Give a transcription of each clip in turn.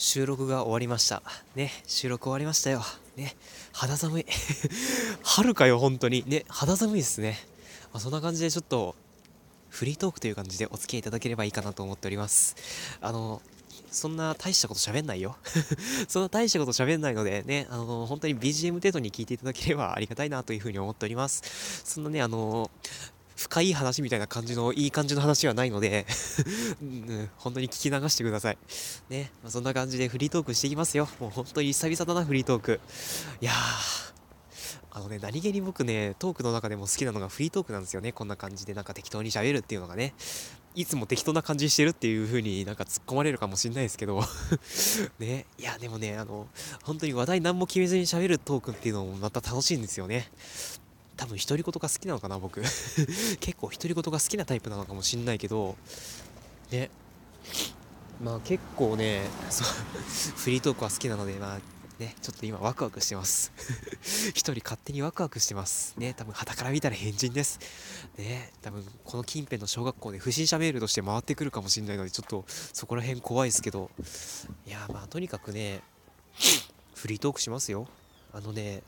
収録が終わりました。ね収録終わりましたよ。ね肌寒い。春かよ本当に。ね肌寒いですね、まあ、そんな感じでちょっとフリートークという感じでお付き合いいただければいいかなと思っております。あのそんな大したこと喋んないよ。そんな大したこと喋んないのでね、あの本当に BGM 程度に聞いていただければありがたいなというふうに思っております。そんなね、あの深い話みたいな感じのいい感じの話はないので うん、本当に聞き流してください。ね、まあ、そんな感じでフリートークしていきますよ。もう本当に久々だな、フリートーク。いやー、あのね、何気に僕ね、トークの中でも好きなのがフリートークなんですよね。こんな感じでなんか適当に喋るっていうのがね。いつも適当な感じしてるっていう風になんか突っ込まれるかもしんないですけど ね、いやでもね、あの、本当に話題何も決めずに喋るトークっていうのもまた楽しいんですよね。多分独り言が好きなのかな僕。結構独り言が好きなタイプなのかもしんないけど。ね。まあ結構ねそう フリートークは好きなのでまあねちょっと今ワクワクしてます。一人勝手にワクワクしてます。ね多分旗から見たら変人です。ね多分この近辺の小学校で不審者メールとして回ってくるかもしれないのでちょっとそこら辺怖いですけど。いやまあとにかくねフリートークしますよ。あのね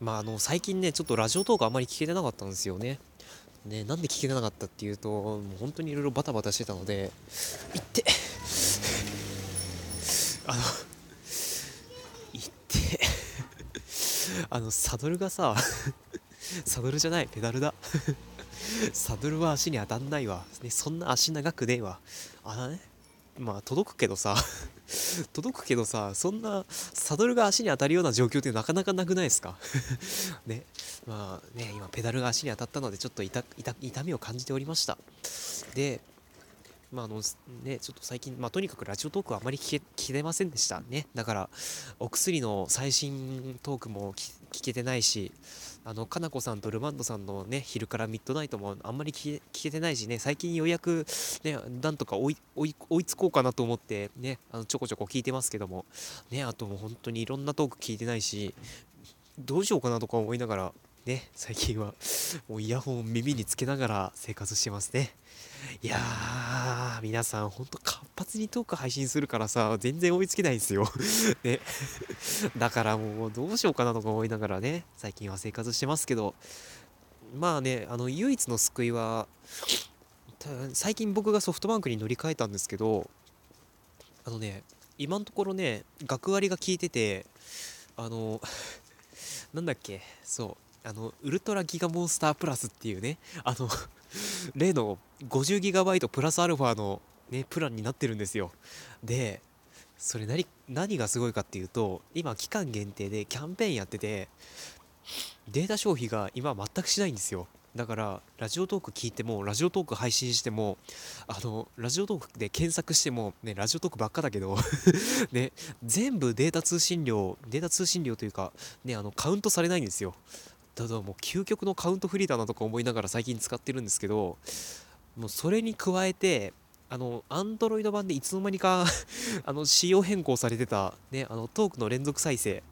まあ、あの最近ねちょっとラジオトークあまり聞けてなかったんですよね。ね、なんで聞けてなかったっていうともう本当にいろいろバタバタしてたので行って。あの行って。あのサドルがさ サドルじゃないペダルだ。サドルは足に当たんないわ、ね、そんな足長くねえわ。あのねまあ届くけどさ。届くけどさそんなサドルが足に当たるような状況ってなかなかなくないですか？ね。まあね今ペダルが足に当たったのでちょっと痛痛みを感じておりました。でまああのね、ちょっと最近、まあ、とにかくラジオトークはあまり聞け聞けませんでしたね。だから、お薬の最新トークも聞けてないし、あの、かなこさんとルマンドさんのね、昼からミッドナイトもあんまり聞けてないしね、最近ようやく、ね、なんとか追い追い追いつこうかなと思って、ね、あのちょこちょこ聞いてますけども、ね、あともう本当にいろんなトーク聞いてないし、どうしようかなとか思いながら、ね、最近はもうイヤホンを耳につけながら生活してますね。いやー、皆さん、ほんと活発にトーク配信するからさ、全然追いつけないんですよ。ね。だからもう、どうしようかなとか思いながらね、最近は生活してますけど、まあね、あの、唯一の救いは、最近僕がソフトバンクに乗り換えたんですけど、あのね、今のところね、学割が効いてて、あの、なんだっけ、そう、あの、ウルトラギガモンスタープラスっていうね、あの 例の 50GB プラスアルファの、ね、プランになってるんですよ。で、それ何、何がすごいかっていうと、今期間限定でキャンペーンやってて、データ消費が今全くしないんですよ。だから、ラジオトーク聞いても、ラジオトーク配信しても、あの、ラジオトークで検索しても、ね、ラジオトークばっかだけど ね、全部データ通信量、データ通信量というか、ね、あの、カウントされないんですよ。ただもう究極のカウントフリーだなとか思いながら最近使ってるんですけどもうそれに加えてあの、アンドロイド版でいつの間にか あの、仕様変更されてた、ね、あの、トークの連続再生。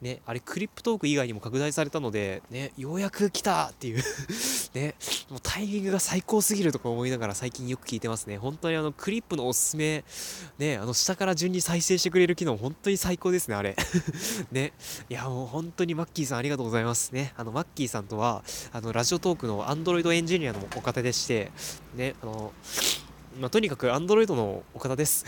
ね、あれ、クリップトーク以外にも拡大されたので、ね、ようやく来たっていうね、もうタイミングが最高すぎるとか思いながら最近よく聞いてますね。本当にあの、クリップのおすすめ、ね、あの、下から順に再生してくれる機能、本当に最高ですね、あれ。ね、いや、もう本当にマッキーさんありがとうございますね。あの、マッキーさんとは、あの、ラジオトークのアンドロイドエンジニアのお方でして、ね、あの、まあ、とにかく Android のお方です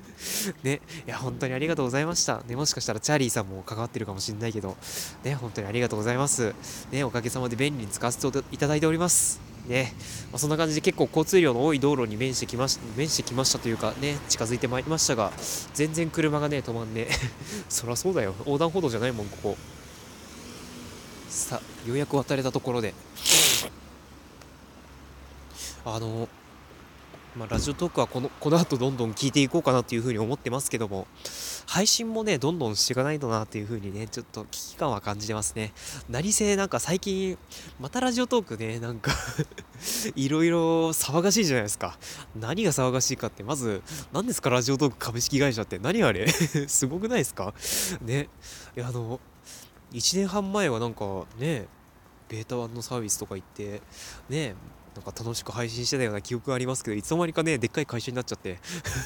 ね。いや、本当にありがとうございました。ね、もしかしたらチャーリーさんも関わってるかもしれないけど、ね、本当にありがとうございます。ね、おかげさまで便利に使わせていただいております。ね、まあ、そんな感じで結構交通量の多い道路に面してきまし面してきましたというかね、近づいてまいりましたが、全然車がね、止まんね。そりゃそうだよ。横断歩道じゃないもん、ここ。さあ、ようやく渡れたところで。あの、まあ、ラジオトークはこのこの後どんどん聞いていこうかなっていうふうに思ってますけども、配信もね、どんどんしていかないとなっていうふうにね、ちょっと危機感は感じてますね。何せなんか最近、またラジオトークね、なんか いろいろ騒がしいじゃないですか。何が騒がしいかって、まず、何ですかラジオトーク株式会社って何あれ？すごくないですか？ね。いや、あの、1年半前はなんかね、ベータ1のサービスとか行って、ね、なんか楽しく配信してたような記憶がありますけどいつの間にかねでっかい会社になっちゃって。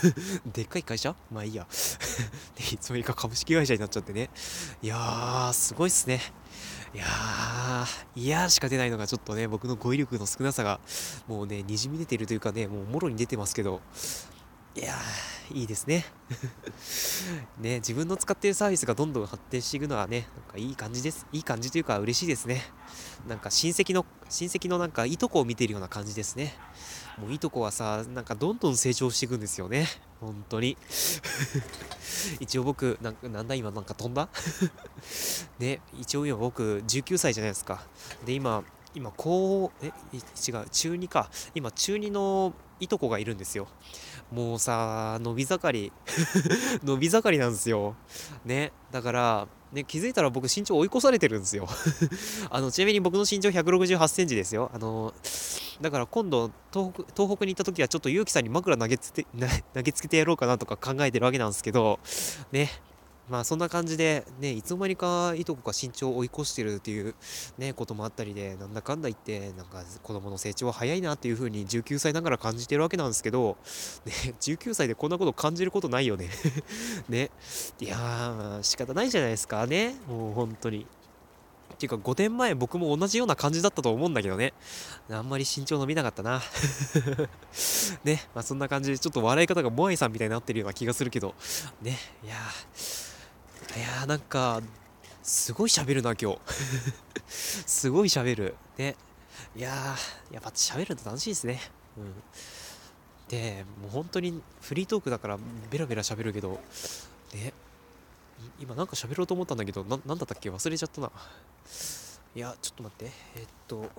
でっかい会社？まあいいや。いつの間にか株式会社になっちゃってね。いやーすごいっすね。いやー、いやーしか出ないのがちょっとね、僕の語彙力の少なさが、もうね、にじみ出てるというかね、もうもろに出てますけど、いやー、いいですね。ね、自分の使っているサービスがどんどん発展していくのはね、なんかいい感じです。いい感じというか嬉しいですね。なんか親戚の、親戚のなんかいとこを見ているような感じですね。もういとこはさ、なんかどんどん成長していくんですよね。本当に。一応僕、なんかなんだ今なんか飛んだ？ね、一応今僕19歳じゃないですか。で、今、今、こう、え、違う、中2か。今、中2のいとこがいるんですよ。もうさ、伸び盛り 伸び盛りなんですよ。ね、だから、ね、気づいたら僕身長追い越されてるんですよ あの、ちなみに僕の身長168センチですよ。あの、だから今度東北、東北に行った時はちょっと結城さんに枕投げつけて投げつけてやろうかなとか考えてるわけなんですけど、ね、まあそんな感じで、ね、いつの間にかいとこが身長を追い越してるっていう、ね、こともあったりで、なんだかんだ言って、なんか子供の成長は早いなっていう風に19歳ながら感じてるわけなんですけど、ね、19歳でこんなこと感じることないよね ね。いやー、仕方ないじゃないですかね。もう本当に。ていうか5年前僕も同じような感じだったと思うんだけどね。あんまり身長伸びなかったな。ね、まあそんな感じでちょっと笑い方がモアイさんみたいになってるような気がするけど、ね、いやー、いやーなんかすごい喋るな今日。すごい喋る。ね。いやーやっぱ喋るの楽しいですね。うん。でもう本当にフリートークだからベラベラ喋るけどね。今なんか喋ろうと思ったんだけどななんだったっけ？忘れちゃったな。いやちょっと待って。えっと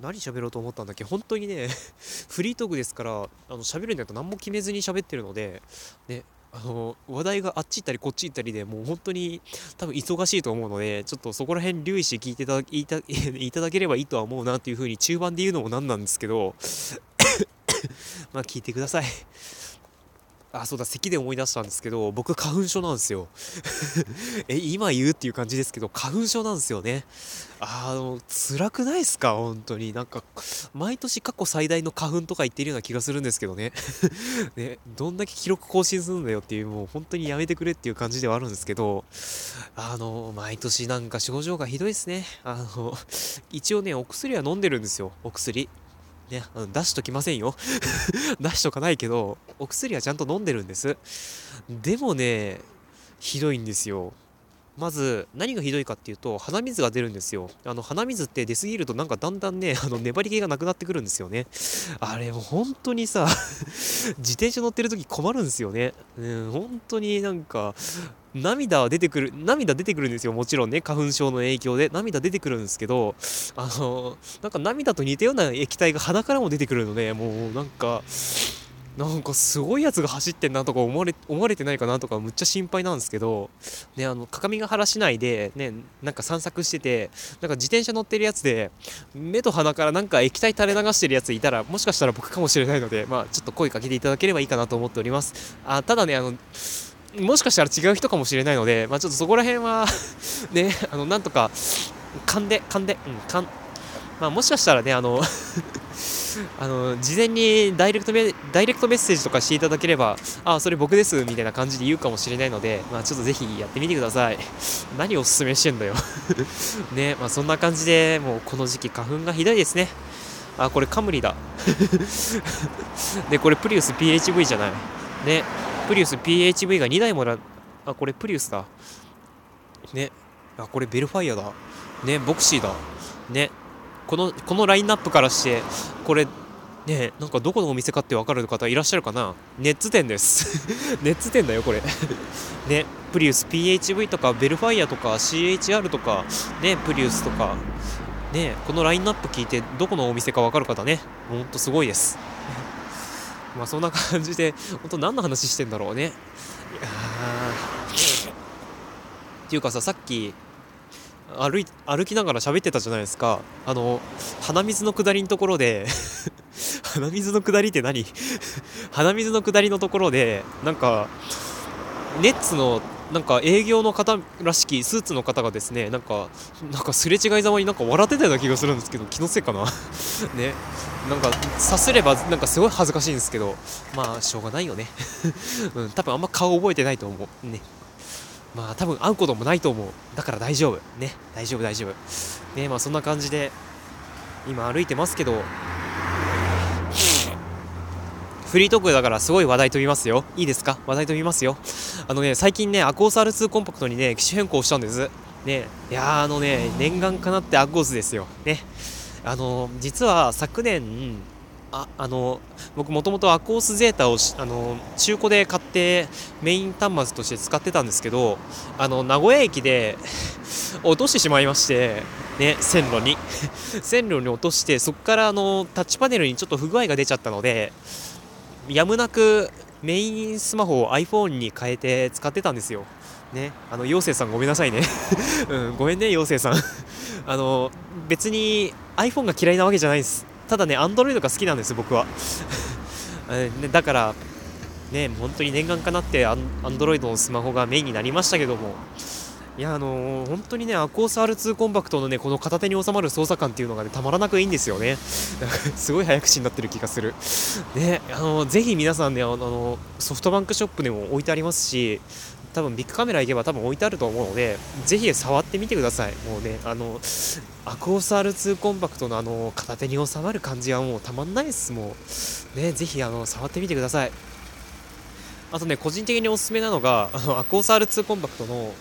何喋ろうと思ったんだっけ？本当にね フリートークですからあの喋るんだと何も決めずに喋ってるのでね。あの話題があっち行ったりこっち行ったりでもう本当に多分忙しいと思うのでちょっとそこら辺留意して聞いていただ いただければいいとは思うなというふうに中盤で言うのもなんなんですけど まあ聞いてください。あ、そうだ、咳で思い出したんですけど、僕、花粉症なんですよ。え、今言うっていう感じですけど、花粉症なんですよね。あの、辛くないですか？本当に。なんか、毎年過去最大の花粉とか言ってるような気がするんですけどね。ね、どんだけ記録更新するんだよっていう、もう本当にやめてくれっていう感じではあるんですけど、あの、毎年なんか症状がひどいですね。あの、一応ね、お薬は飲んでるんですよ。お薬。ね、出しときませんよ 出しとかないけど、お薬はちゃんと飲んでるんです。でもね、ひどいんですよ。まず何がひどいかっていうと鼻水が出るんですよあの鼻水って出すぎるとなんかだんだんねあの粘り気がなくなってくるんですよねあれも本当にさ 自転車乗ってる時困るんですよねうん本当になんか涙は出てくる涙出てくるんですよもちろんね。花粉症の影響で。涙出てくるんですけどあのなんか涙と似たような液体が鼻からも出てくるのでもうなんかなんかすごいやつが走ってんなとか思われ思われてないかなとかむっちゃ心配なんですけど、ね、あの各務原市内で、ね、なんか散策しててなんか自転車乗ってるやつで目と鼻からなんか液体垂れ流してるやついたらもしかしたら僕かもしれないので、まあ、ちょっと声かけていただければいいかなと思っております。あただねあのもしかしたら違う人かもしれないので、まあ、ちょっとそこら辺はねあのなんとか勘で勘でうん勘。まあもしかしたらねあの あの事前にダイレクトメダイレクトメッセージとかしていただければあそれ僕ですみたいな感じで言うかもしれないので、まあ、ちょっとぜひやってみてください。何をおすすめしてんだよ。ねまあそんな感じでもうこの時期花粉がひどいですね。あこれカムリだ。でこれプリウス PHV じゃない。ね。プリウス PHV が2台もらあこれプリウスだ。ね。あこれベルファイアだ。ねボクシーだ。ね。このこのラインナップからしてこれねなんかどこのお店かって分かる方いらっしゃるかな？ネッツ店です。ネッツ店だよこれ。ね。プリウス PHV とかベルファイアとか CHR とかねプリウスとか。ねこのラインナップ聞いてどこのお店か分かる方ね。ほんとすごいです。まあそんな感じで本当何の話してんだろうね。いやっていうかささっき歩い歩きながら喋ってたじゃないですか。あの鼻水の下りのところで 鼻水の下りって何？鼻水の下りのところでなんかネッツのなんか営業の方らしきスーツの方がですねなんかなんかすれ違いざまになんか笑ってたような気がするんですけど気のせいかな？ね。なんかさすればなんかすごい恥ずかしいんですけどまあしょうがないよね。うん多分あんま顔覚えてないと思う。ね。まあ多分会うこともないと思う。だから大丈夫。ね。大丈夫大丈夫。ねまあそんな感じで今歩いてますけどフリートークだからすごい話題飛びますよ。いいですか？話題飛びますよ。あのね、最近ね、アコース R2 コンパクトにね、機種変更したんです。ね、いやあのね、念願かなってアコースですよ。ね。あの、実は昨年、ああの僕もともとアコースゼータをあの中古で買ってメイン端末として使ってたんですけどあの名古屋駅で落としてしまいましてね線路に 線路に落としてそこからあのタッチパネルにちょっと不具合が出ちゃったのでやむなくメインスマホを iPhone に変えて使ってたんですよ。ね、あの妖精さんごめんなさいね、うん、ごめんね妖精さん。あの別に iPhone が嫌いなわけじゃないです。ただね Android が好きなんです僕は。だからね本当に念願かなって Android のスマホがメインになりましたけども。いやあのー、本当にねアコース R2 コンパクトのねこの片手に収まる操作感っていうのがねたまらなくいいんですよね。すごい早口になってる気がする。ねあのー、ぜひ皆さんねあのソフトバンクショップでも置いてありますし多分ビッグカメラ行けば多分置いてあると思うのでぜひ触ってみてください。もうねあのアコース R2 コンパクトのあの片手に収まる感じはもうたまんないです。もうねぜひあの触ってみてください。あとね個人的におすすめなのがあのアコース R2 コンパクトの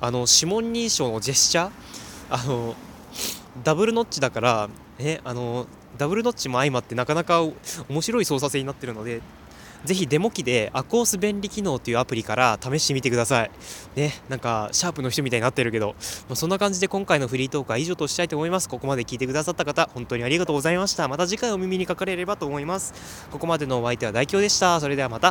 あの指紋認証のジェスチャーあのダブルノッチだからねあのダブルノッチも相まってなかなか面白い操作性になってるのでぜひデモ機でアコース便利機能というアプリから試してみてください。ね、なんかシャープの人みたいになってるけど、まあ、そんな感じで今回のフリートークは以上としたいと思います。ここまで聞いてくださった方、本当にありがとうございました。また次回お耳にかかれればと思います。ここまでのお相手は大京でした。それではまた。